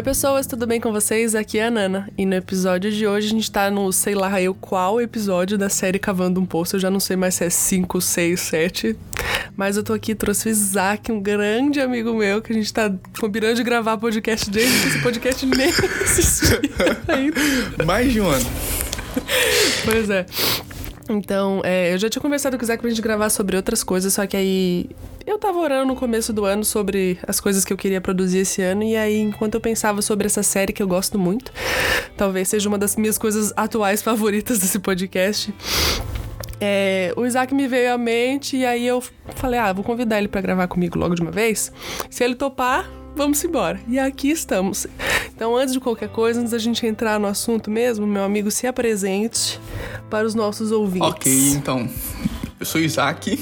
Oi, pessoas, tudo bem com vocês? Aqui é a Nana. E no episódio de hoje a gente tá no sei lá eu qual episódio da série Cavando um Poço. Eu já não sei mais se é 5, 6, 7. Mas eu tô aqui, trouxe o Isaac, um grande amigo meu, que a gente tá combinando de gravar podcast desde que esse podcast nem existia ainda. Mais de um ano. Pois é. Então, é, eu já tinha conversado com o Isaac pra gente gravar sobre outras coisas, só que aí eu tava orando no começo do ano sobre as coisas que eu queria produzir esse ano, e aí, enquanto eu pensava sobre essa série que eu gosto muito, talvez seja uma das minhas coisas atuais favoritas desse podcast. É, o Isaac me veio à mente e aí eu falei: ah, vou convidar ele para gravar comigo logo de uma vez. Se ele topar, vamos embora. E aqui estamos. Então, antes de qualquer coisa, antes da gente entrar no assunto mesmo, meu amigo, se apresente para os nossos ouvintes. Ok, então. Eu sou Isaac,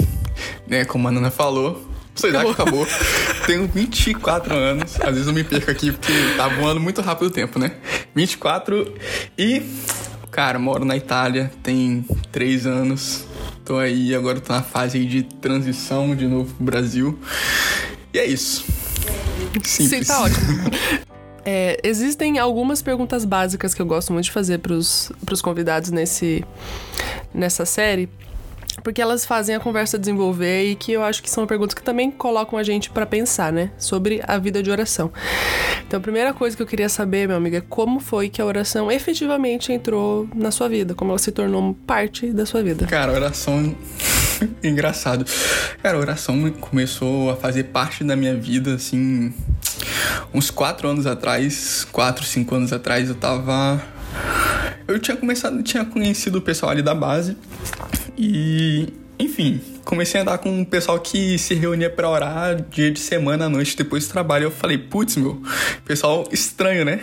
né? Como a Nana falou. Sou Isaac, acabou. Tenho 24 anos. Às vezes eu me perco aqui porque tá voando muito rápido o tempo, né? 24 e. Cara, moro na Itália, tem 3 anos. Tô aí, agora tô na fase de transição de novo pro Brasil. E é isso. Sim, Simples. tá ótimo. É, existem algumas perguntas básicas que eu gosto muito de fazer pros, pros convidados nesse, nessa série, porque elas fazem a conversa desenvolver e que eu acho que são perguntas que também colocam a gente para pensar, né, sobre a vida de oração. Então, a primeira coisa que eu queria saber, meu amigo, é como foi que a oração efetivamente entrou na sua vida, como ela se tornou parte da sua vida. Cara, a oração. Engraçado. Cara, oração começou a fazer parte da minha vida, assim. Uns quatro anos atrás, quatro, cinco anos atrás, eu tava. Eu tinha começado, tinha conhecido o pessoal ali da base. E, enfim, comecei a andar com um pessoal que se reunia pra orar dia de semana à noite depois do trabalho. Eu falei, putz, meu, pessoal estranho, né?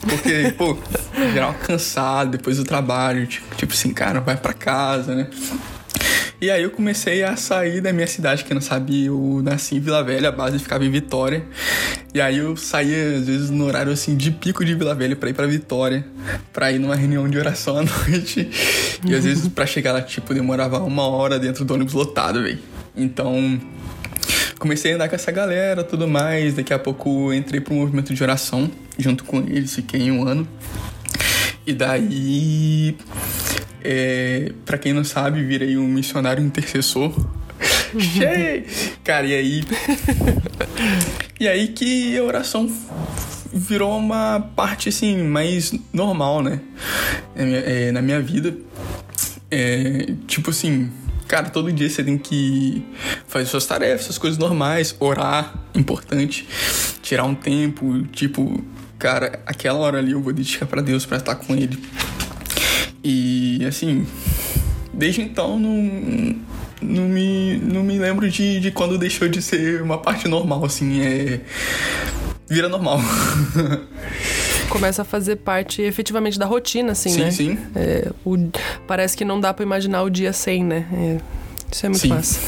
Porque, pô, geral cansado depois do trabalho, tipo, tipo assim, cara, vai pra casa, né? E aí eu comecei a sair da minha cidade, que não sabia, eu nasci em Vila Velha, a base ficava em Vitória. E aí eu saía, às vezes, no horário assim de pico de Vila Velha pra ir pra Vitória, pra ir numa reunião de oração à noite. E às vezes pra chegar lá, tipo, demorava uma hora dentro do ônibus lotado, velho. Então, comecei a andar com essa galera tudo mais. Daqui a pouco entrei pro movimento de oração junto com eles, fiquei um ano. E daí, é, para quem não sabe, virei um missionário intercessor. Cara, e aí. e aí que a oração virou uma parte assim mais normal, né? É, é, na minha vida. É, tipo assim, cara, todo dia você tem que fazer suas tarefas, suas coisas normais, orar, importante, tirar um tempo, tipo, cara, aquela hora ali eu vou dedicar para Deus para estar com Ele. E assim, desde então não, não, me, não me lembro de, de quando deixou de ser uma parte normal, assim, é. Vira normal. Começa a fazer parte efetivamente da rotina, assim, sim, né? Sim, é, o, Parece que não dá para imaginar o dia sem, né? É, isso é muito Sim. massa.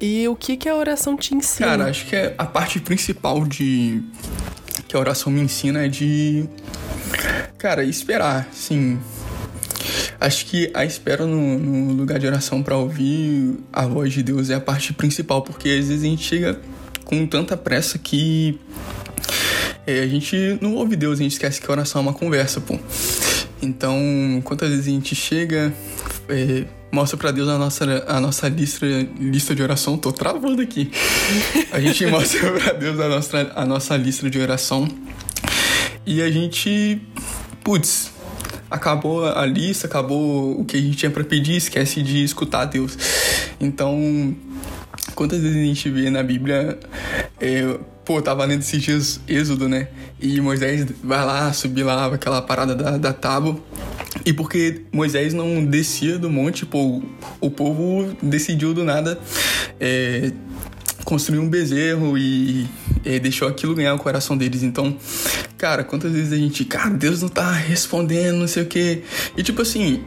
E o que, que a oração te ensina? Cara, acho que é a parte principal de. que a oração me ensina é de. Cara, esperar, sim. Acho que a espera no, no lugar de oração para ouvir a voz de Deus é a parte principal, porque às vezes a gente chega com tanta pressa que é, a gente não ouve Deus, a gente esquece que a oração é uma conversa, pô. Então, quantas vezes a gente chega, é, mostra para Deus a nossa, a nossa lista, lista de oração, tô travando aqui. A gente mostra para Deus a nossa, a nossa lista de oração e a gente, putz, acabou a lista, acabou o que a gente tinha para pedir, esquece de escutar Deus. Então, quantas vezes a gente vê na Bíblia, é, pô, tava lendo esses dias Êxodo, né? E Moisés vai lá, subir lá aquela parada da, da tábua. E porque Moisés não descia do monte, pô, o povo decidiu do nada é, construir um bezerro e é, deixou aquilo ganhar o coração deles. Então, cara, quantas vezes a gente, cara, Deus não tá respondendo, não sei o quê. E tipo assim,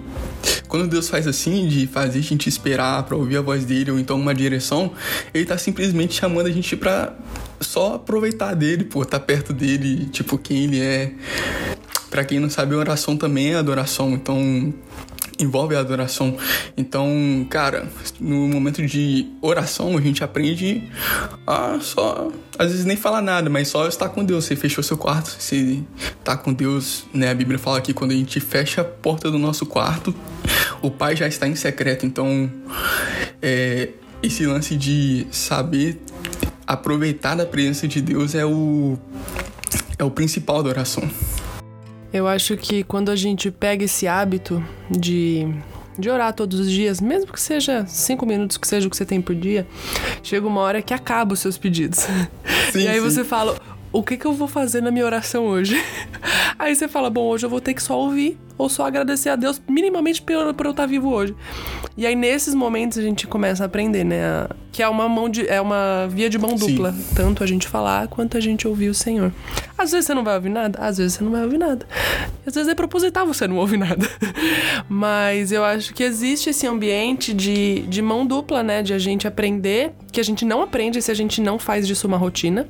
quando Deus faz assim, de fazer a gente esperar pra ouvir a voz dele, ou então uma direção, ele tá simplesmente chamando a gente pra só aproveitar dele, pô, tá perto dele, tipo, quem ele é. Pra quem não sabe, oração também é adoração. Então, envolve a adoração. Então, cara, no momento de oração, a gente aprende a só, às vezes nem falar nada, mas só estar com Deus. Você fechou seu quarto, você tá com Deus, né? A Bíblia fala que quando a gente fecha a porta do nosso quarto, o Pai já está em secreto. Então, é, esse lance de saber aproveitar da presença de Deus é o é o principal da oração. Eu acho que quando a gente pega esse hábito de, de orar todos os dias, mesmo que seja cinco minutos, que seja o que você tem por dia, chega uma hora que acaba os seus pedidos. Sim, e aí sim. você fala, o que, que eu vou fazer na minha oração hoje? Aí você fala, bom, hoje eu vou ter que só ouvir ou só agradecer a Deus minimamente por, por eu estar vivo hoje. E aí nesses momentos a gente começa a aprender, né? Que é uma mão de, é uma via de mão dupla, Sim. tanto a gente falar quanto a gente ouvir o Senhor. Às vezes você não vai ouvir nada, às vezes você não vai ouvir nada. Às vezes é proposital você não ouvir nada. Mas eu acho que existe esse ambiente de, de mão dupla, né? De a gente aprender, que a gente não aprende se a gente não faz disso uma rotina.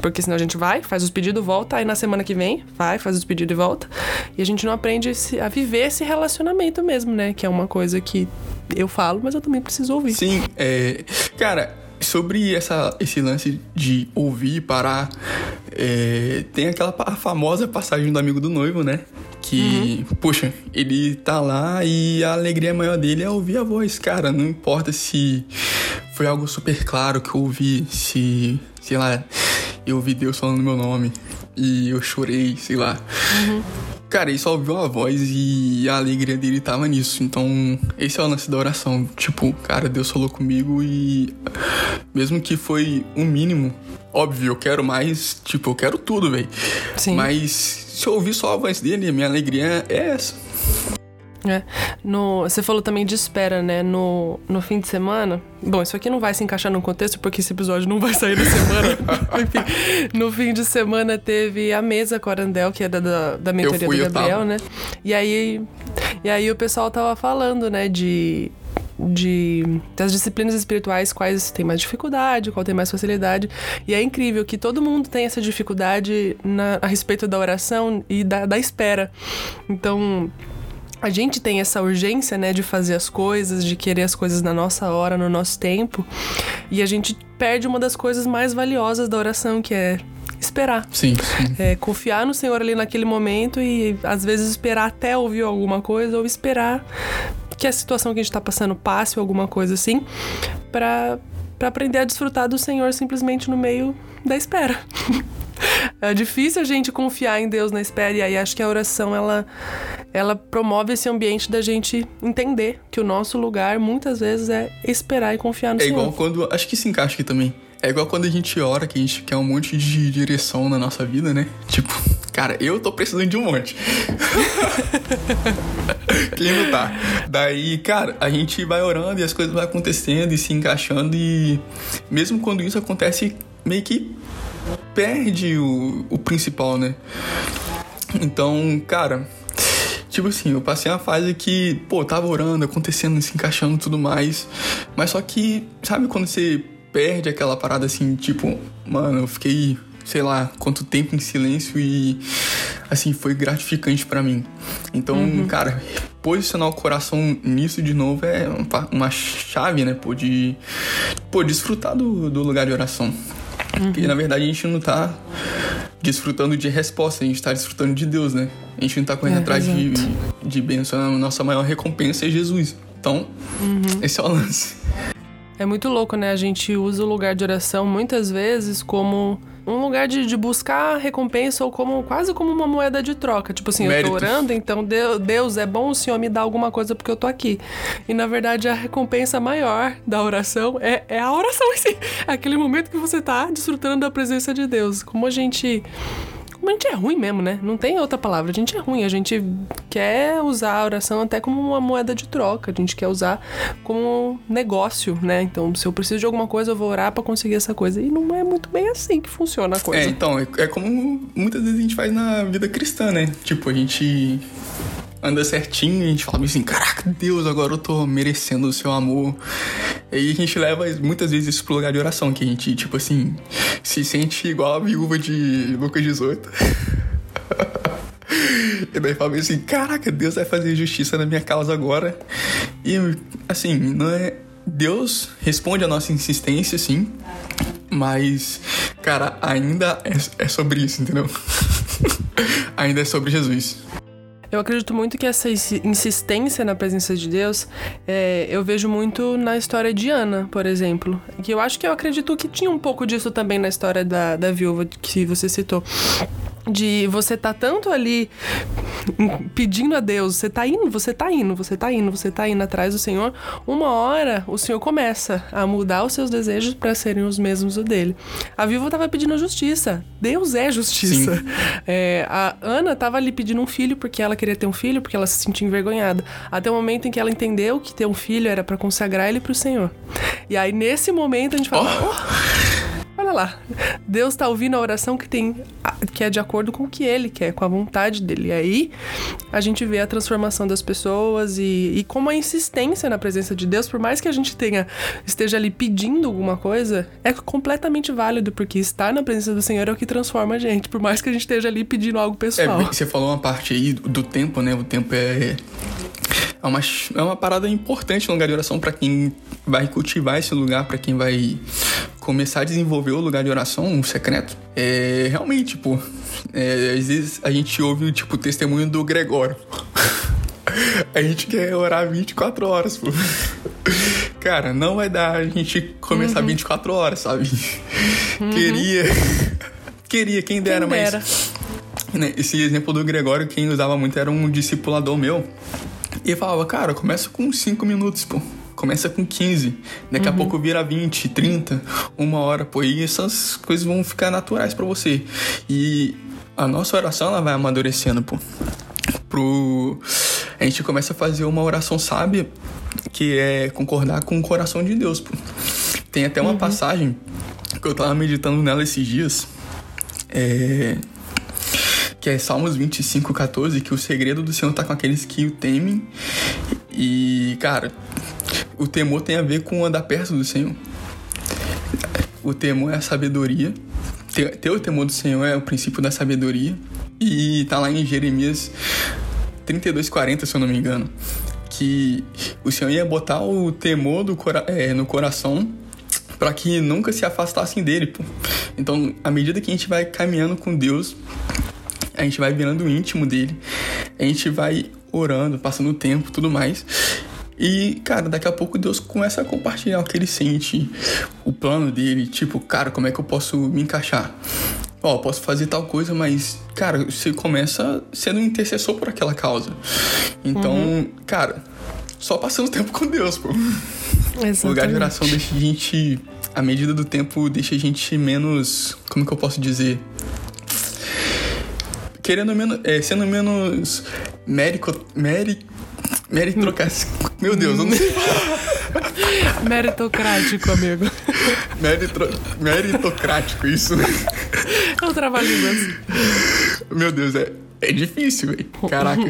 Porque senão a gente vai, faz os pedidos, volta, aí na semana que vem, vai, faz os pedidos e volta. E a gente não aprende a viver esse relacionamento mesmo, né? Que é uma coisa que eu falo, mas eu também preciso ouvir. Sim, é. Cara, sobre essa, esse lance de ouvir e parar, é, tem aquela famosa passagem do amigo do noivo, né? Que, uhum. poxa, ele tá lá e a alegria maior dele é ouvir a voz. Cara, não importa se foi algo super claro que eu ouvi, se, sei lá, eu ouvi Deus falando meu nome e eu chorei, sei lá. Uhum. Cara, ele só ouviu a voz e a alegria dele tava nisso. Então, esse é o lance da oração. Tipo, cara, Deus falou comigo e mesmo que foi um mínimo, óbvio, eu quero mais, tipo, eu quero tudo, velho. Mas se eu ouvir só a voz dele, minha alegria é essa. É. No, você falou também de espera, né? No, no fim de semana. Bom, isso aqui não vai se encaixar no contexto porque esse episódio não vai sair na semana. Enfim, no fim de semana teve a mesa com a Arandel, que é da, da, da mentoria fui, do Gabriel, né? E aí, e aí o pessoal tava falando, né, de de das disciplinas espirituais quais tem mais dificuldade, qual tem mais facilidade. E é incrível que todo mundo tem essa dificuldade na, a respeito da oração e da, da espera. Então, a gente tem essa urgência, né, de fazer as coisas, de querer as coisas na nossa hora, no nosso tempo, e a gente perde uma das coisas mais valiosas da oração, que é esperar. Sim. sim. É, confiar no Senhor ali naquele momento e às vezes esperar até ouvir alguma coisa ou esperar que a situação que a gente está passando passe ou alguma coisa assim, para para aprender a desfrutar do Senhor simplesmente no meio da espera. É difícil a gente confiar em Deus na espera, e aí acho que a oração ela, ela promove esse ambiente da gente entender que o nosso lugar muitas vezes é esperar e confiar no é Senhor. É igual quando. Acho que se encaixa aqui também. É igual quando a gente ora, que a gente quer um monte de direção na nossa vida, né? Tipo, cara, eu tô precisando de um monte. Quem não tá? Daí, cara, a gente vai orando e as coisas vão acontecendo e se encaixando e mesmo quando isso acontece meio que perde o, o principal, né? Então, cara, tipo assim, eu passei uma fase que, pô, tava orando, acontecendo, se encaixando tudo mais. Mas só que, sabe quando você perde aquela parada assim, tipo, mano, eu fiquei, sei lá, quanto tempo em silêncio e assim, foi gratificante para mim. Então, uhum. cara, posicionar o coração nisso de novo é uma chave, né, pô, de pô, desfrutar do, do lugar de oração. Porque na verdade a gente não tá desfrutando de resposta, a gente tá desfrutando de Deus, né? A gente não tá correndo é, atrás de, de bênção, a nossa maior recompensa é Jesus. Então, uhum. esse é o lance. É muito louco, né? A gente usa o lugar de oração muitas vezes como um lugar de, de, buscar recompensa ou como quase como uma moeda de troca. Tipo assim, Méritos. eu tô orando, então Deus, é bom o Senhor me dar alguma coisa porque eu tô aqui. E na verdade a recompensa maior da oração é, é a oração em si. É aquele momento que você tá desfrutando da presença de Deus. Como a gente a gente é ruim mesmo, né? Não tem outra palavra. A gente é ruim. A gente quer usar a oração até como uma moeda de troca. A gente quer usar como negócio, né? Então, se eu preciso de alguma coisa, eu vou orar para conseguir essa coisa. E não é muito bem assim que funciona a coisa. É, então, é, é como muitas vezes a gente faz na vida cristã, né? Tipo, a gente anda certinho a gente fala assim, caraca, Deus, agora eu tô merecendo o seu amor. E a gente leva muitas vezes isso pro lugar de oração, que a gente, tipo assim, se sente igual a viúva de Lucas 18. E daí falei assim, caraca, Deus vai fazer justiça na minha causa agora. E assim, não é. Deus responde a nossa insistência, sim. Mas, cara, ainda é, é sobre isso, entendeu? ainda é sobre Jesus. Eu acredito muito que essa insistência na presença de Deus, é, eu vejo muito na história de Ana, por exemplo. Que eu acho que eu acredito que tinha um pouco disso também na história da, da viúva que você citou de você tá tanto ali pedindo a Deus, você tá indo, você tá indo, você tá indo, você tá indo atrás do Senhor, uma hora o Senhor começa a mudar os seus desejos para serem os mesmos o dele. A viúva tava pedindo justiça. Deus é justiça. É, a Ana tava ali pedindo um filho porque ela queria ter um filho, porque ela se sentia envergonhada. Até o momento em que ela entendeu que ter um filho era para consagrar ele pro Senhor. E aí nesse momento a gente fala, oh. Oh, Lá, Deus está ouvindo a oração que tem, que é de acordo com o que Ele quer, com a vontade dele. E aí a gente vê a transformação das pessoas e, e como a insistência na presença de Deus, por mais que a gente tenha esteja ali pedindo alguma coisa, é completamente válido porque estar na presença do Senhor é o que transforma a gente, por mais que a gente esteja ali pedindo algo pessoal. É, você falou uma parte aí do tempo, né? O tempo é é uma, é uma parada importante no lugar de oração para quem vai cultivar esse lugar, para quem vai começar a desenvolver o lugar de oração, um secreto. É realmente, tipo, é, às vezes a gente ouve tipo, o testemunho do Gregório. a gente quer orar 24 horas, pô. Cara, não vai dar a gente começar uhum. 24 horas, sabe? Uhum. Queria. Queria, quem dera, quem dera. mas. Né, esse exemplo do Gregório, quem usava muito era um discipulador meu. E falava, cara, começa com 5 minutos, pô. Começa com 15, daqui uhum. a pouco vira 20, 30, uma hora, pô, e essas coisas vão ficar naturais para você. E a nossa oração ela vai amadurecendo, pô. Pro a gente começa a fazer uma oração sábia, que é concordar com o coração de Deus, pô. Tem até uma uhum. passagem que eu tava meditando nela esses dias. É, que é Salmos 25, 14, que o segredo do Senhor tá com aqueles que o temem. E, cara, o temor tem a ver com andar perto do Senhor. O temor é a sabedoria. Ter, ter o temor do Senhor é o princípio da sabedoria. E tá lá em Jeremias 32, 40, se eu não me engano. Que o Senhor ia botar o temor do é, no coração para que nunca se afastassem dele. Pô. Então, à medida que a gente vai caminhando com Deus, a gente vai virando íntimo dele, a gente vai orando, passando o tempo tudo mais. E, cara, daqui a pouco Deus começa a compartilhar o que ele sente, o plano dele, tipo, cara, como é que eu posso me encaixar? Ó, oh, posso fazer tal coisa, mas, cara, você começa sendo um intercessor por aquela causa. Então, uhum. cara, só passando tempo com Deus, pô. Exatamente. O lugar de oração deixa a gente, à medida do tempo, deixa a gente menos, como que eu posso dizer? querendo menos, é, sendo menos mérico, meri, meritocrático. Meu Deus, eu não sei Meritocrático, amigo. Meritro, meritocrático, isso. É um trabalho imenso. Meu Deus, é, é difícil, velho. Caraca,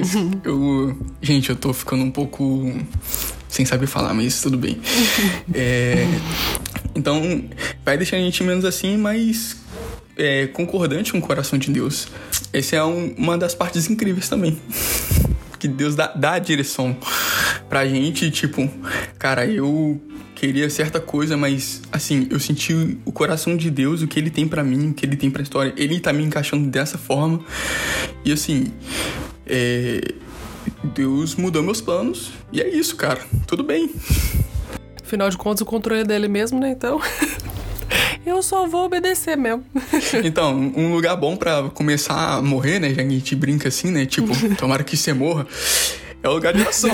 eu. Gente, eu tô ficando um pouco sem saber falar, mas tudo bem. É, então, vai deixando a gente menos assim, mas é, concordante com o coração de Deus. Essa é um, uma das partes incríveis também. Que Deus dá, dá a direção pra gente, tipo, cara, eu queria certa coisa, mas assim, eu senti o coração de Deus, o que ele tem para mim, o que ele tem pra história, ele tá me encaixando dessa forma. E assim, é, Deus mudou meus planos e é isso, cara. Tudo bem. Afinal de contas, o controle é dele mesmo, né? Então. eu só vou obedecer mesmo. então, um lugar bom para começar a morrer, né? Já que a gente brinca assim, né? Tipo, tomara que você morra. É o lugar de oração.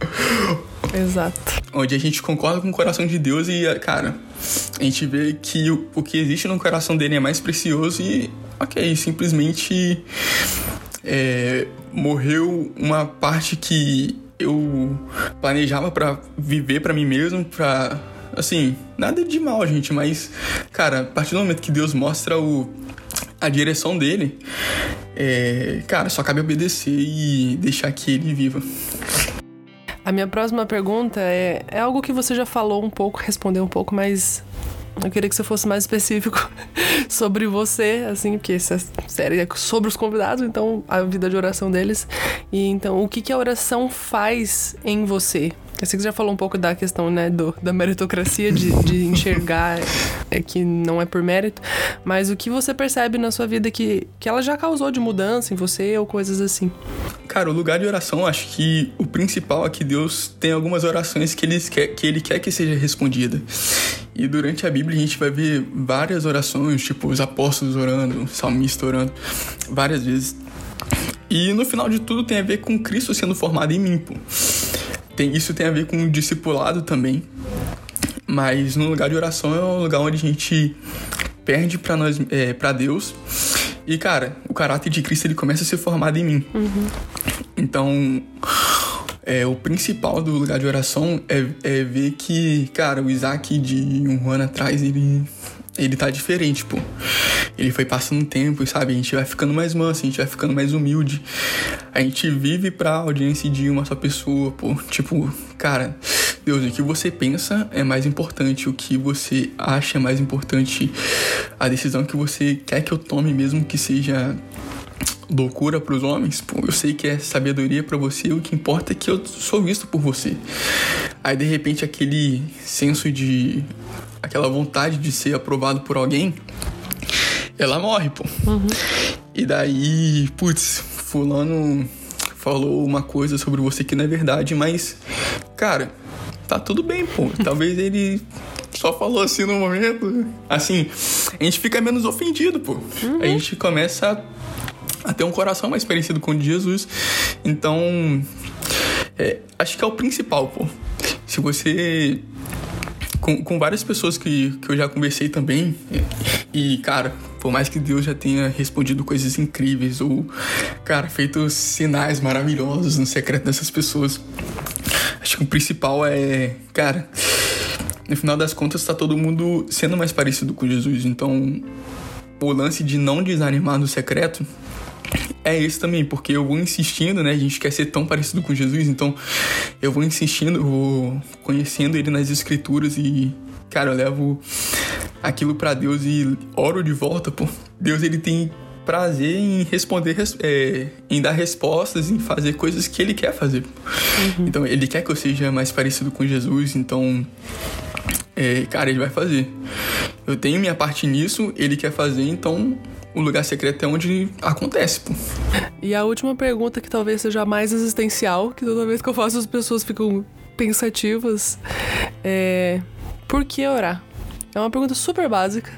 Exato. Onde a gente concorda com o coração de Deus e, cara, a gente vê que o, o que existe no coração dele é mais precioso e, ok, simplesmente é, morreu uma parte que eu planejava para viver para mim mesmo, para assim, nada de mal, gente, mas, cara, a partir do momento que Deus mostra o, a direção dele, é, cara, só cabe obedecer e deixar que ele viva. A minha próxima pergunta é, é algo que você já falou um pouco, respondeu um pouco, mas eu queria que você fosse mais específico sobre você, assim, porque essa série é sobre os convidados, então a vida de oração deles. E então, o que, que a oração faz em você? Eu sei que você já falou um pouco da questão, né, do, da meritocracia, de, de enxergar é, que não é por mérito, mas o que você percebe na sua vida que, que ela já causou de mudança em você ou coisas assim? Cara, o lugar de oração, acho que o principal é que Deus tem algumas orações que ele quer que, ele quer que seja respondida. E durante a Bíblia a gente vai ver várias orações, tipo os apóstolos orando, o salmista orando, várias vezes. E no final de tudo tem a ver com Cristo sendo formado em mim, pô. Tem, isso tem a ver com o discipulado também. Mas no lugar de oração é um lugar onde a gente perde para nós, é, para Deus. E cara, o caráter de Cristo ele começa a ser formado em mim. Uhum. Então, é, o principal do lugar de oração é, é ver que, cara, o Isaac de um ano atrás, ele ele tá diferente, pô. Ele foi passando tempo, sabe? A gente vai ficando mais manso, a gente vai ficando mais humilde. A gente vive pra audiência de uma só pessoa, pô. Tipo, cara, Deus, o que você pensa é mais importante, o que você acha é mais importante, a decisão que você quer que eu tome, mesmo que seja loucura para os homens, pô, eu sei que é sabedoria para você, o que importa é que eu sou visto por você. Aí de repente aquele senso de aquela vontade de ser aprovado por alguém, ela morre, pô. Uhum. E daí, putz, fulano falou uma coisa sobre você que não é verdade, mas, cara, tá tudo bem, pô. Talvez ele só falou assim no momento. Assim, a gente fica menos ofendido, pô. Uhum. A gente começa a ter um coração mais parecido com o de Jesus. Então, é, acho que é o principal, pô. Se você com, com várias pessoas que, que eu já conversei também. E, cara, por mais que Deus já tenha respondido coisas incríveis ou, cara, feito sinais maravilhosos no secreto dessas pessoas, acho que o principal é, cara, no final das contas tá todo mundo sendo mais parecido com Jesus. Então, o lance de não desanimar no secreto é esse também, porque eu vou insistindo, né? A gente quer ser tão parecido com Jesus, então eu vou insistindo, vou conhecendo ele nas escrituras e, cara, eu levo aquilo para Deus e oro de volta, pô. Deus, ele tem prazer em responder, é, em dar respostas, em fazer coisas que ele quer fazer. Uhum. Então, ele quer que eu seja mais parecido com Jesus, então, é, cara, ele vai fazer. Eu tenho minha parte nisso, ele quer fazer, então o lugar secreto é onde acontece, pô. E a última pergunta, que talvez seja a mais existencial, que toda vez que eu faço as pessoas ficam pensativas, é. Por que orar? É uma pergunta super básica,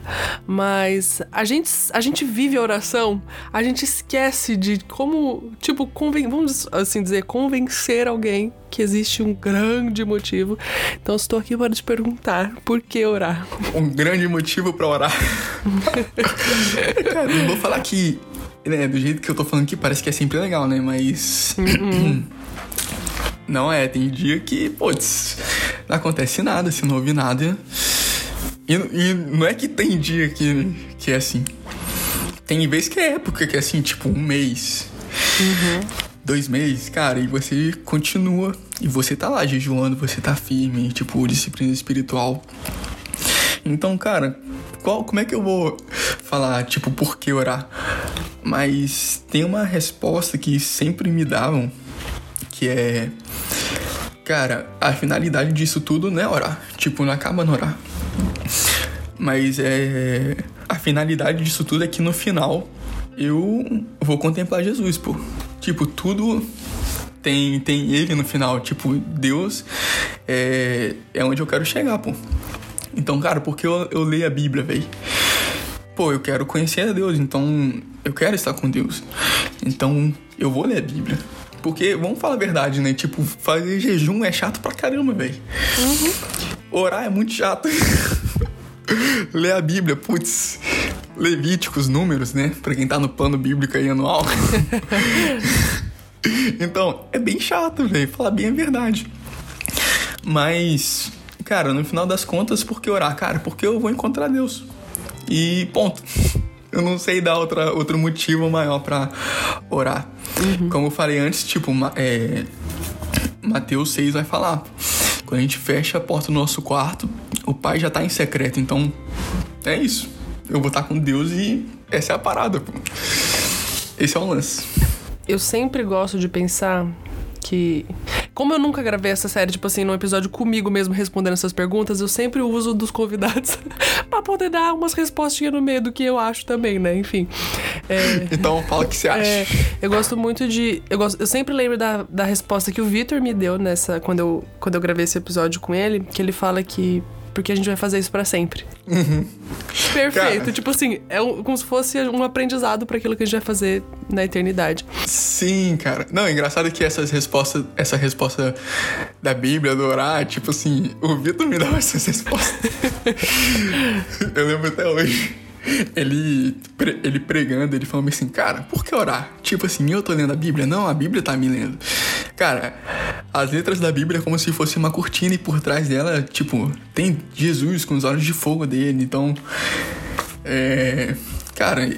mas a gente, a gente vive a oração, a gente esquece de como, tipo, conven vamos assim dizer, convencer alguém que existe um grande motivo. Então estou aqui para te perguntar por que orar. Um grande motivo para orar. Cara, não vou falar que, né, do jeito que eu tô falando aqui, parece que é sempre legal, né? Mas. Uhum. Não é, tem dia que, putz, não acontece nada, se não ouve nada. E, e, não é que tem dia que, que é assim. Tem vez que é época que é assim, tipo um mês. Uhum. Dois meses, cara, e você continua. E você tá lá jejuando, você tá firme, tipo, disciplina espiritual. Então, cara, qual, como é que eu vou falar, tipo, por que orar? Mas tem uma resposta que sempre me davam, que é. Cara, a finalidade disso tudo não é orar. Tipo, não acaba no orar. Mas é. A finalidade disso tudo é que no final eu vou contemplar Jesus, pô. Tipo, tudo tem, tem ele no final. Tipo, Deus é, é onde eu quero chegar, pô. Então, cara, porque eu, eu leio a Bíblia, velho? Pô, eu quero conhecer a Deus, então eu quero estar com Deus. Então eu vou ler a Bíblia. Porque, vamos falar a verdade, né? Tipo, fazer jejum é chato pra caramba, velho. Uhum. Orar é muito chato. Ler a Bíblia, putz. Levíticos, números, né? Pra quem tá no plano bíblico aí anual. então, é bem chato, velho. Falar bem a verdade. Mas, cara, no final das contas, por que orar? Cara, porque eu vou encontrar Deus. E ponto. Eu não sei dar outra, outro motivo maior para orar. Uhum. Como eu falei antes, tipo, é, Mateus 6 vai falar. Quando a gente fecha a porta do nosso quarto, o pai já tá em secreto, então é isso. Eu vou estar com Deus e essa é a parada, pô. Esse é o lance. Eu sempre gosto de pensar que. Como eu nunca gravei essa série, tipo assim, num episódio comigo mesmo respondendo essas perguntas, eu sempre uso dos convidados pra poder dar umas respostinhas no meio do que eu acho também, né? Enfim. É, então, fala o que você acha. É, eu gosto muito de. Eu, gosto, eu sempre lembro da, da resposta que o Victor me deu nessa. Quando eu, quando eu gravei esse episódio com ele, que ele fala que porque a gente vai fazer isso para sempre. Uhum. Perfeito. Cara, tipo assim, é um, como se fosse um aprendizado para aquilo que a gente vai fazer na eternidade. Sim, cara. Não, é engraçado que essas respostas, essa resposta da Bíblia, do orar, tipo assim, o Vitor me dava essas respostas. Eu lembro até hoje ele, ele pregando, ele falando assim, cara, por que orar? Tipo assim, eu tô lendo a Bíblia? Não, a Bíblia tá me lendo. Cara, as letras da Bíblia é como se fosse uma cortina e por trás dela, tipo, tem Jesus com os olhos de fogo dele. Então, é. Cara,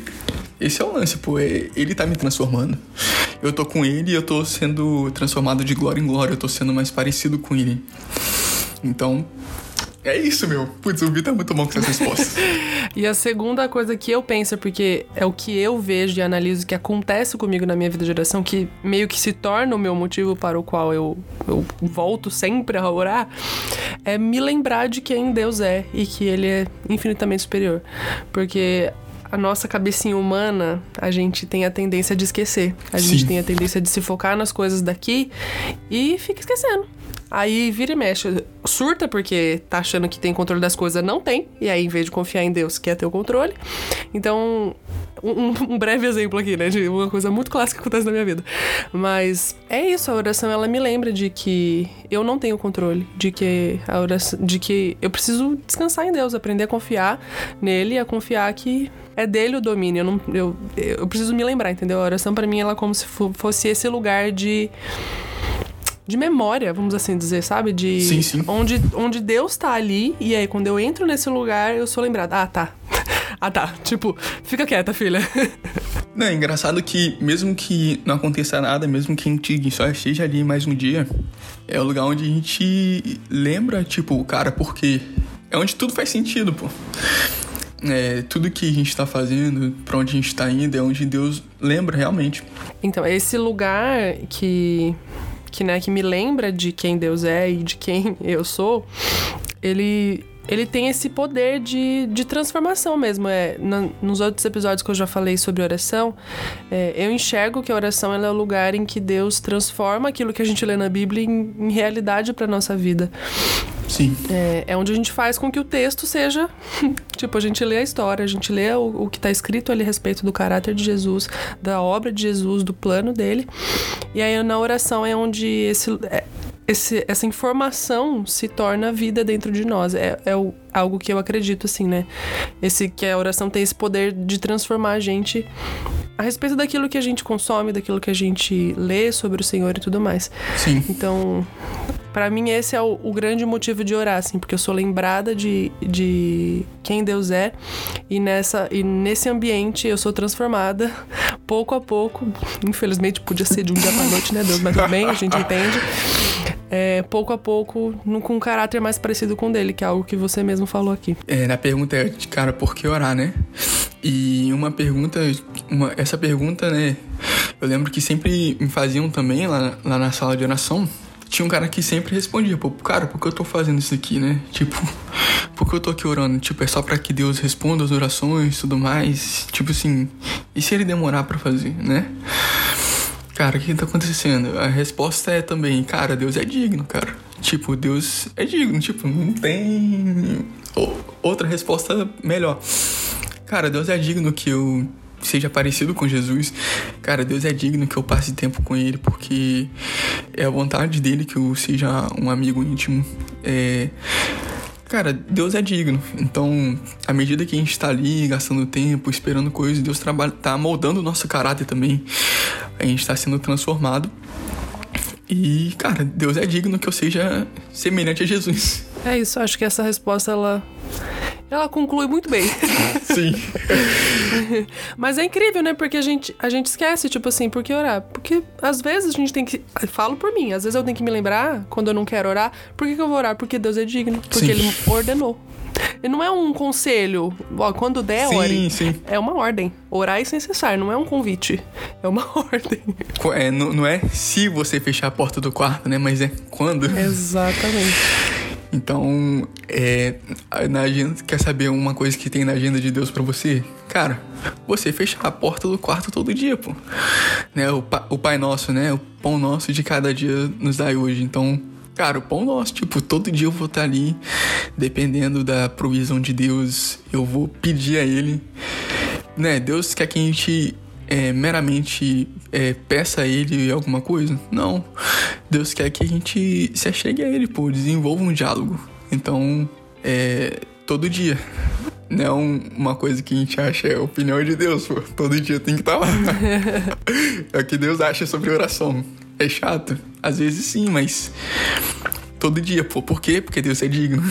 esse é o lance, pô. É, ele tá me transformando. Eu tô com ele e eu tô sendo transformado de glória em glória. Eu tô sendo mais parecido com ele. Então, é isso, meu. Putz, o Vitor é muito bom com essas respostas. e a segunda coisa que eu penso, porque é o que eu vejo e analiso que acontece comigo na minha vida de oração, que meio que se torna o meu motivo para o qual eu, eu volto sempre a orar, é me lembrar de quem Deus é e que Ele é infinitamente superior. Porque a nossa cabecinha humana, a gente tem a tendência de esquecer. A Sim. gente tem a tendência de se focar nas coisas daqui e fica esquecendo. Aí vira e mexe, surta porque tá achando que tem controle das coisas, não tem. E aí, em vez de confiar em Deus, quer ter o controle. Então, um, um, breve exemplo aqui, né? De uma coisa muito clássica que acontece na minha vida. Mas é isso, a oração ela me lembra de que eu não tenho controle, de que a oração, de que eu preciso descansar em Deus, aprender a confiar nele, a confiar que é dele o domínio. Eu, não, eu, eu preciso me lembrar, entendeu? A oração para mim ela é como se fosse esse lugar de de memória, vamos assim dizer, sabe? De sim, sim. Onde, onde Deus tá ali, e aí quando eu entro nesse lugar, eu sou lembrada. Ah, tá. ah, tá. Tipo, fica quieta, filha. Não, é engraçado que mesmo que não aconteça nada, mesmo que a gente só esteja ali mais um dia, é o lugar onde a gente lembra, tipo, cara, porque é onde tudo faz sentido, pô. É, tudo que a gente tá fazendo, pra onde a gente tá indo, é onde Deus lembra realmente. Então, é esse lugar que que, né, que me lembra de quem Deus é e de quem eu sou, ele ele tem esse poder de, de transformação mesmo. É, na, nos outros episódios que eu já falei sobre oração, é, eu enxergo que a oração é o lugar em que Deus transforma aquilo que a gente lê na Bíblia em, em realidade para nossa vida. Sim. É, é, onde a gente faz com que o texto seja. tipo, a gente lê a história, a gente lê o, o que está escrito ali a respeito do caráter de Jesus, da obra de Jesus, do plano dele. E aí na oração é onde esse. É, esse, essa informação se torna vida dentro de nós. É, é o, algo que eu acredito, assim, né? Esse, que a oração tem esse poder de transformar a gente a respeito daquilo que a gente consome, daquilo que a gente lê sobre o Senhor e tudo mais. Sim. Então, para mim esse é o, o, grande motivo de orar, assim, porque eu sou lembrada de, de quem Deus é e nessa e nesse ambiente eu sou transformada pouco a pouco. Infelizmente podia ser de um dia para noite, né, Deus, mas bem, a gente entende. É, pouco a pouco, com um caráter mais parecido com o dele, que é algo que você mesmo falou aqui. É, na pergunta é, cara, por que orar, né? E uma pergunta, uma, essa pergunta, né? Eu lembro que sempre me faziam também lá, lá na sala de oração tinha um cara que sempre respondia, pô, cara, por que eu tô fazendo isso aqui, né? Tipo, por que eu tô aqui orando? Tipo, é só para que Deus responda as orações e tudo mais. Tipo assim, e se ele demorar para fazer, né? Cara, o que tá acontecendo? A resposta é também, cara, Deus é digno, cara. Tipo, Deus é digno, tipo, não tem outra resposta melhor. Cara, Deus é digno que eu seja parecido com Jesus, cara, Deus é digno que eu passe tempo com Ele, porque é a vontade dele que eu seja um amigo íntimo. É, Cara, Deus é digno. Então, à medida que a gente está ali gastando tempo, esperando coisas, Deus trabalha, tá moldando o nosso caráter também. A gente está sendo transformado. E, cara, Deus é digno que eu seja semelhante a Jesus. É isso, acho que essa resposta ela ela conclui muito bem. Sim. Mas é incrível, né? Porque a gente, a gente esquece, tipo assim, por que orar? Porque às vezes a gente tem que. Falo por mim, às vezes eu tenho que me lembrar, quando eu não quero orar, por que, que eu vou orar? Porque Deus é digno. Porque Sim. Ele ordenou. E não é um conselho. Ó, quando der, Sim, ore. sim. É uma ordem. Orar é sem cessar, não é um convite. É uma ordem. É, não, não é se você fechar a porta do quarto, né? Mas é quando. Exatamente. Então, é, na agenda, quer saber uma coisa que tem na agenda de Deus pra você? Cara, você fechar a porta do quarto todo dia, pô. Né, o, pa- o Pai Nosso, né? O pão nosso de cada dia nos dai hoje. Então, cara, o pão nosso, tipo, todo dia eu vou estar ali, dependendo da provisão de Deus, eu vou pedir a Ele. Né, Deus quer que a gente é, meramente é, peça a Ele alguma coisa? Não. Deus quer que a gente se achegue a Ele, pô, desenvolva um diálogo. Então, é, todo dia. Não uma coisa que a gente acha é opinião de Deus, pô. Todo dia tem que estar lá. é o que Deus acha sobre oração. É chato? Às vezes sim, mas todo dia, pô. Por quê? Porque Deus é digno.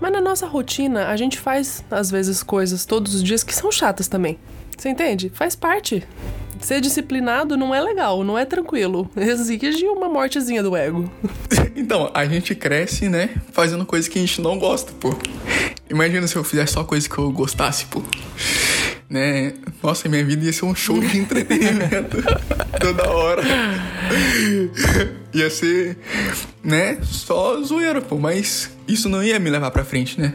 Mas na nossa rotina, a gente faz, às vezes, coisas todos os dias que são chatas também. Você entende? Faz parte. Ser disciplinado não é legal, não é tranquilo. Exige uma mortezinha do ego. Então, a gente cresce, né? Fazendo coisas que a gente não gosta, pô. Imagina se eu fizesse só coisa que eu gostasse, pô. Né? Nossa, minha vida ia ser um show de entretenimento toda hora. Ia ser, né? Só zoeira, pô. Mas isso não ia me levar pra frente, né?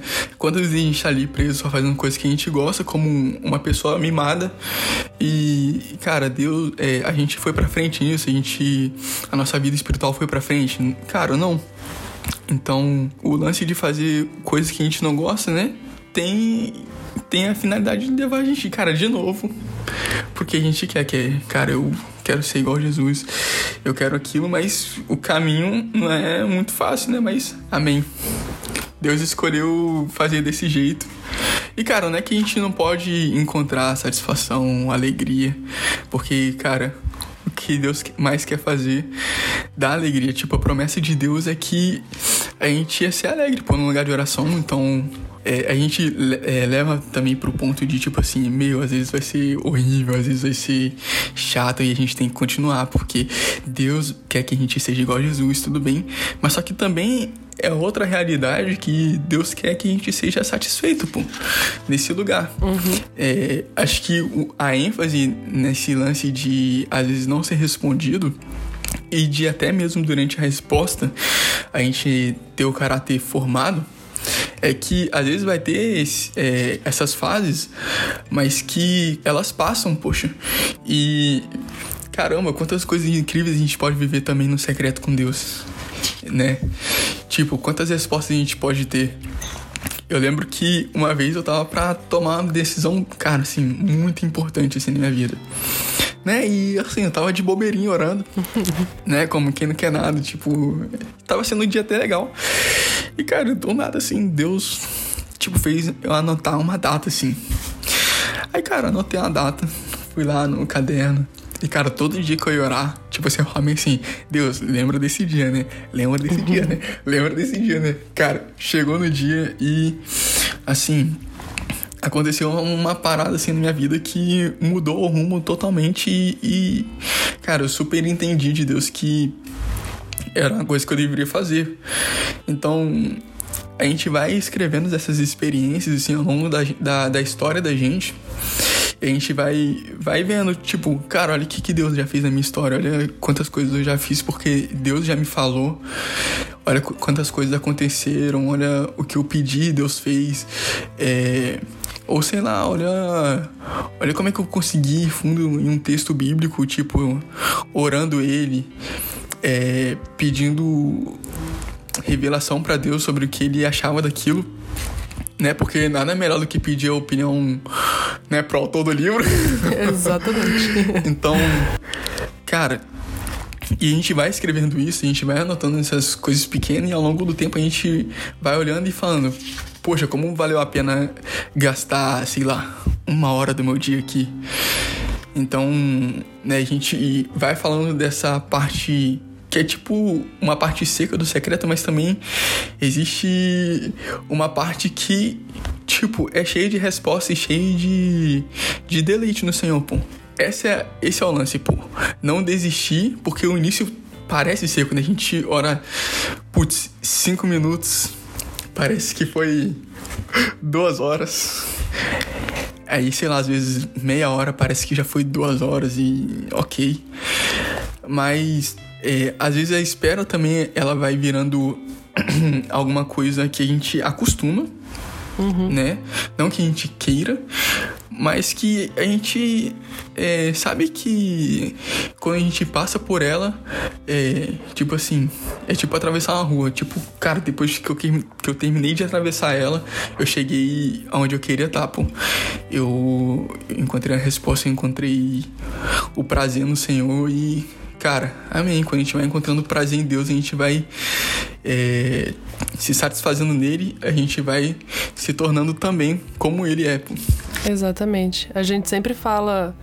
Vezes a gente tá ali preso só fazendo coisas que a gente gosta, como um- uma pessoa mimada. E, cara, Deus, é, a gente foi pra frente nisso, a gente. A nossa vida espiritual foi pra frente. Cara, não. Então, o lance de fazer coisas que a gente não gosta, né? Tem, tem a finalidade de levar a gente, cara, de novo. Porque a gente quer que, cara, eu quero ser igual a Jesus, eu quero aquilo, mas o caminho não é muito fácil, né? Mas, amém. Deus escolheu fazer desse jeito. E, cara, não é que a gente não pode encontrar satisfação, alegria, porque, cara, o que Deus mais quer fazer dá alegria. Tipo, a promessa de Deus é que a gente ia ser alegre, pô, no lugar de oração. Então, é, a gente é, leva também pro ponto de, tipo assim, meu, às vezes vai ser horrível, às vezes vai ser chato e a gente tem que continuar, porque Deus quer que a gente seja igual a Jesus, tudo bem. Mas só que também é outra realidade que Deus quer que a gente seja satisfeito, pô, nesse lugar. É, acho que a ênfase nesse lance de, às vezes, não ser respondido e de até mesmo durante a resposta a gente ter o caráter formado é que às vezes vai ter esse- é, essas fases, mas que elas passam, poxa. E caramba, quantas coisas incríveis a gente pode viver também no secreto com Deus, né? Tipo, quantas respostas a gente pode ter. Eu lembro que uma vez eu tava pra tomar uma decisão, cara, assim, muito importante assim na minha vida. Né? E assim, eu tava de bobeirinho orando, né? Como quem não quer nada, tipo, tava sendo um dia até legal. E cara, do nada assim, Deus tipo fez eu anotar uma data assim. Aí, cara, anotei uma data, fui lá no caderno. E, cara, todo dia que eu ia orar, tipo assim, eu falei assim, Deus, lembra desse dia, né? Lembra desse dia, né? Lembra desse dia, né? Cara, chegou no dia e, assim, aconteceu uma parada assim na minha vida que mudou o rumo totalmente e, e, cara, eu super entendi de Deus que era uma coisa que eu deveria fazer. Então, a gente vai escrevendo essas experiências assim ao longo da, da, da história da gente. E a gente vai, vai vendo, tipo, cara, olha o que, que Deus já fez na minha história, olha quantas coisas eu já fiz porque Deus já me falou, olha qu- quantas coisas aconteceram, olha o que eu pedi, Deus fez. É, ou sei lá, olha, olha como é que eu consegui fundo em um texto bíblico, tipo, orando ele, é, pedindo revelação pra Deus sobre o que ele achava daquilo, né? Porque nada melhor do que pedir a opinião, né, pro autor do livro. Exatamente. então, cara, e a gente vai escrevendo isso, a gente vai anotando essas coisas pequenas e ao longo do tempo a gente vai olhando e falando, poxa, como valeu a pena gastar, sei lá, uma hora do meu dia aqui. Então, né, a gente vai falando dessa parte que é tipo uma parte seca do secreto, mas também existe uma parte que tipo, é cheio de resposta e cheio de, de deleite no Senhor, pô. Esse é, esse é o lance, pô. Não desistir, porque o início parece ser quando a gente ora, putz, cinco minutos, parece que foi duas horas. Aí, sei lá, às vezes meia hora parece que já foi duas horas e ok. Mas é, às vezes a espera também ela vai virando alguma coisa que a gente acostuma, uhum. né? Não que a gente queira, mas que a gente é, sabe que quando a gente passa por ela, é tipo assim, é tipo atravessar uma rua. Tipo, cara, depois que eu, que eu terminei de atravessar ela, eu cheguei aonde eu queria estar, pô. Eu encontrei a resposta, eu encontrei o prazer no Senhor e cara, amém. Quando a gente vai encontrando prazer em Deus, a gente vai é, se satisfazendo nele, a gente vai se tornando também como ele é. Exatamente. A gente sempre fala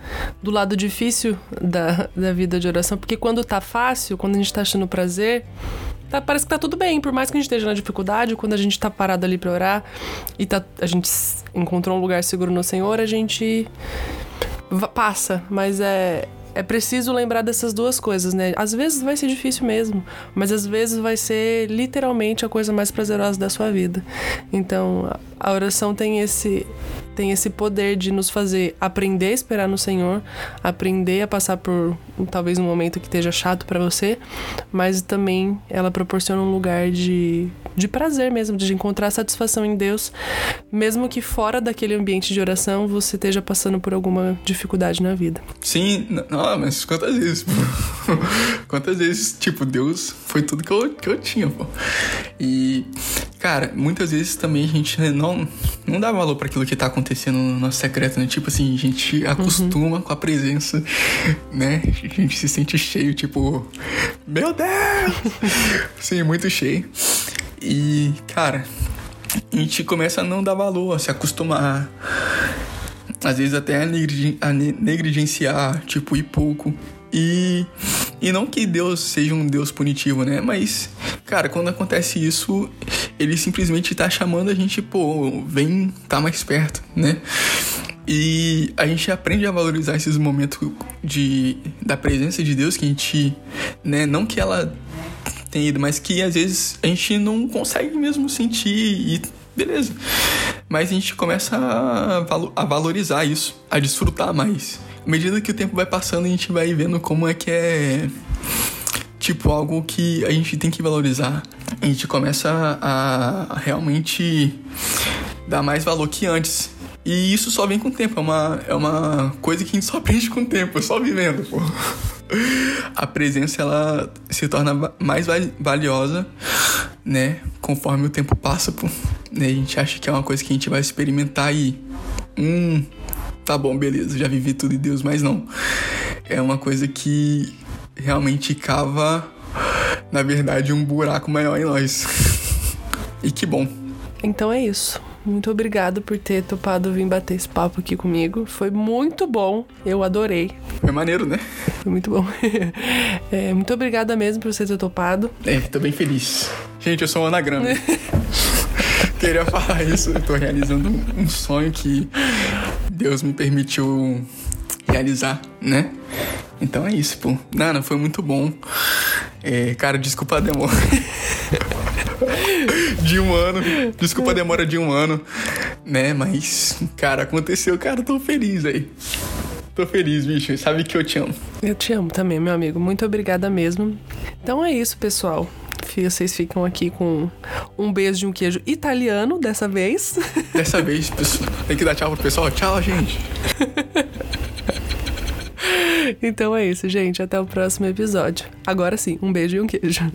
do lado difícil da, da vida de oração, porque quando tá fácil, quando a gente tá achando prazer, tá, parece que tá tudo bem, por mais que a gente esteja na dificuldade, quando a gente tá parado ali pra orar e tá, a gente encontrou um lugar seguro no Senhor, a gente passa, mas é, é preciso lembrar dessas duas coisas, né? Às vezes vai ser difícil mesmo, mas às vezes vai ser literalmente a coisa mais prazerosa da sua vida. Então, a oração tem esse tem esse poder de nos fazer aprender a esperar no Senhor, aprender a passar por talvez um momento que esteja chato para você, mas também ela proporciona um lugar de, de prazer mesmo, de encontrar satisfação em Deus, mesmo que fora daquele ambiente de oração você esteja passando por alguma dificuldade na vida. Sim, não, mas quantas vezes, quantas vezes, tipo, Deus foi tudo que eu, que eu tinha, pô. E, cara, muitas vezes também a gente não, não dá valor para aquilo que tá acontecendo no nosso secreto, né? Tipo assim, a gente acostuma uhum. com a presença, né? A gente se sente cheio, tipo, meu Deus! Sim, muito cheio. E, cara, a gente começa a não dar valor, a se acostumar. Às vezes até a, negligenciar, tipo, ir pouco. E, e não que Deus seja um Deus punitivo, né? Mas, cara, quando acontece isso, ele simplesmente tá chamando a gente, pô, vem, tá mais perto, né? E a gente aprende a valorizar esses momentos de, da presença de Deus que a gente, né, não que ela tenha ido, mas que às vezes a gente não consegue mesmo sentir e beleza. Mas a gente começa a, a valorizar isso, a desfrutar mais. À medida que o tempo vai passando, a gente vai vendo como é que é tipo algo que a gente tem que valorizar. A gente começa a realmente dar mais valor que antes. E isso só vem com o tempo, é uma, é uma coisa que a gente só aprende com o tempo, só vivendo, pô. A presença ela se torna mais valiosa, né, conforme o tempo passa, pô. A gente acha que é uma coisa que a gente vai experimentar e hum, tá bom, beleza, já vivi tudo de Deus, mas não. É uma coisa que realmente cava, na verdade, um buraco maior em nós. e que bom. Então é isso. Muito obrigado por ter topado vir bater esse papo aqui comigo. Foi muito bom. Eu adorei. Foi maneiro, né? Foi muito bom. é, muito obrigada mesmo por você ter topado. É, tô bem feliz. Gente, eu sou um anagrama. Queria falar isso. Eu tô realizando um sonho que Deus me permitiu realizar, né? Então é isso, pô. Nana, foi muito bom. É, cara, desculpa a demora. de um ano. Desculpa a demora de um ano. Né? Mas, cara, aconteceu. Cara, tô feliz aí. Tô feliz, bicho. Sabe que eu te amo. Eu te amo também, meu amigo. Muito obrigada mesmo. Então é isso, pessoal. Vocês ficam aqui com um beijo de um queijo italiano dessa vez. Dessa vez, pessoal. Tem que dar tchau pro pessoal. Tchau, gente. Então é isso, gente. Até o próximo episódio. Agora sim, um beijo e um queijo.